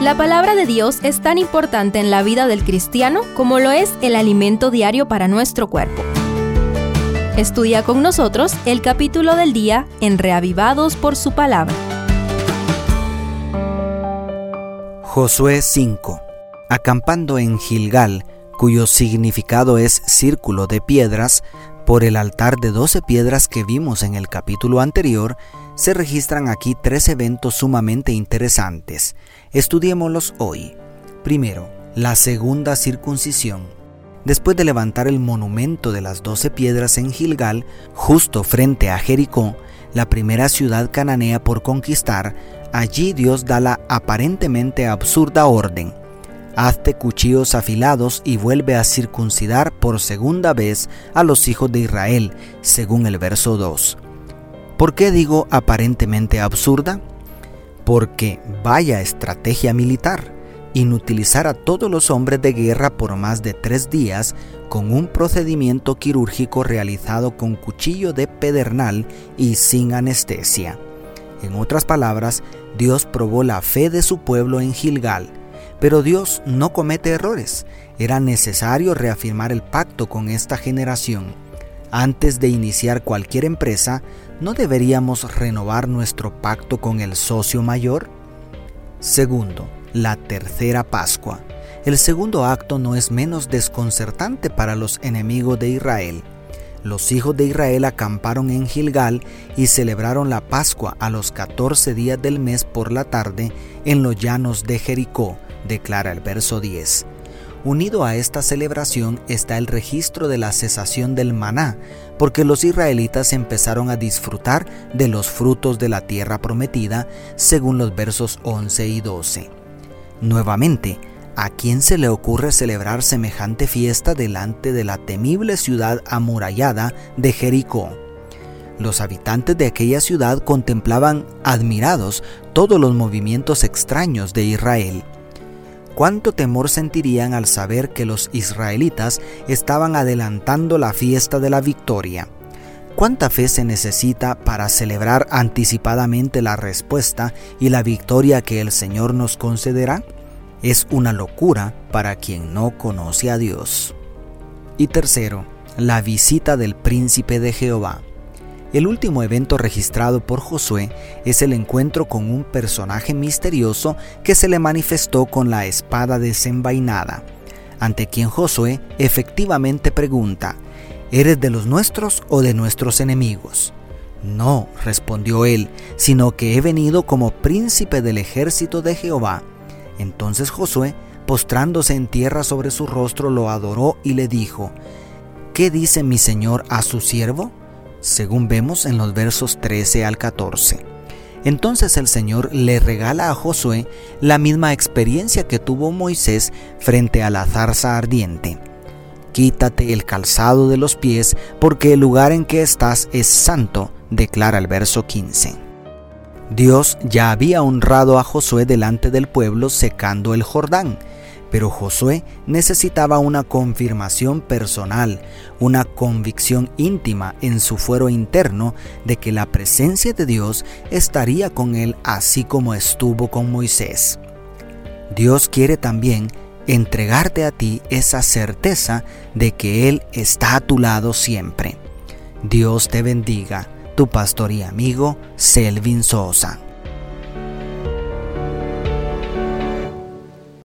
La palabra de Dios es tan importante en la vida del cristiano como lo es el alimento diario para nuestro cuerpo. Estudia con nosotros el capítulo del día en Reavivados por su palabra. Josué 5. Acampando en Gilgal, cuyo significado es círculo de piedras, por el altar de doce piedras que vimos en el capítulo anterior, se registran aquí tres eventos sumamente interesantes. Estudiémoslos hoy. Primero, la segunda circuncisión. Después de levantar el monumento de las doce piedras en Gilgal, justo frente a Jericó, la primera ciudad cananea por conquistar, allí Dios da la aparentemente absurda orden hazte cuchillos afilados y vuelve a circuncidar por segunda vez a los hijos de Israel, según el verso 2. ¿Por qué digo aparentemente absurda? Porque vaya estrategia militar, inutilizar a todos los hombres de guerra por más de tres días con un procedimiento quirúrgico realizado con cuchillo de pedernal y sin anestesia. En otras palabras, Dios probó la fe de su pueblo en Gilgal, pero Dios no comete errores. Era necesario reafirmar el pacto con esta generación. Antes de iniciar cualquier empresa, ¿no deberíamos renovar nuestro pacto con el socio mayor? Segundo, la tercera Pascua. El segundo acto no es menos desconcertante para los enemigos de Israel. Los hijos de Israel acamparon en Gilgal y celebraron la Pascua a los 14 días del mes por la tarde en los llanos de Jericó, declara el verso 10. Unido a esta celebración está el registro de la cesación del maná, porque los israelitas empezaron a disfrutar de los frutos de la tierra prometida, según los versos 11 y 12. Nuevamente, ¿a quién se le ocurre celebrar semejante fiesta delante de la temible ciudad amurallada de Jericó? Los habitantes de aquella ciudad contemplaban admirados todos los movimientos extraños de Israel cuánto temor sentirían al saber que los israelitas estaban adelantando la fiesta de la victoria. ¿Cuánta fe se necesita para celebrar anticipadamente la respuesta y la victoria que el Señor nos concederá? Es una locura para quien no conoce a Dios. Y tercero, la visita del príncipe de Jehová. El último evento registrado por Josué es el encuentro con un personaje misterioso que se le manifestó con la espada desenvainada, ante quien Josué efectivamente pregunta, ¿eres de los nuestros o de nuestros enemigos? No, respondió él, sino que he venido como príncipe del ejército de Jehová. Entonces Josué, postrándose en tierra sobre su rostro, lo adoró y le dijo, ¿Qué dice mi señor a su siervo? Según vemos en los versos 13 al 14. Entonces el Señor le regala a Josué la misma experiencia que tuvo Moisés frente a la zarza ardiente. Quítate el calzado de los pies, porque el lugar en que estás es santo, declara el verso 15. Dios ya había honrado a Josué delante del pueblo secando el Jordán, pero Josué necesitaba una confirmación personal, una convicción íntima en su fuero interno de que la presencia de Dios estaría con él así como estuvo con Moisés. Dios quiere también entregarte a ti esa certeza de que Él está a tu lado siempre. Dios te bendiga, tu pastor y amigo Selvin Sosa.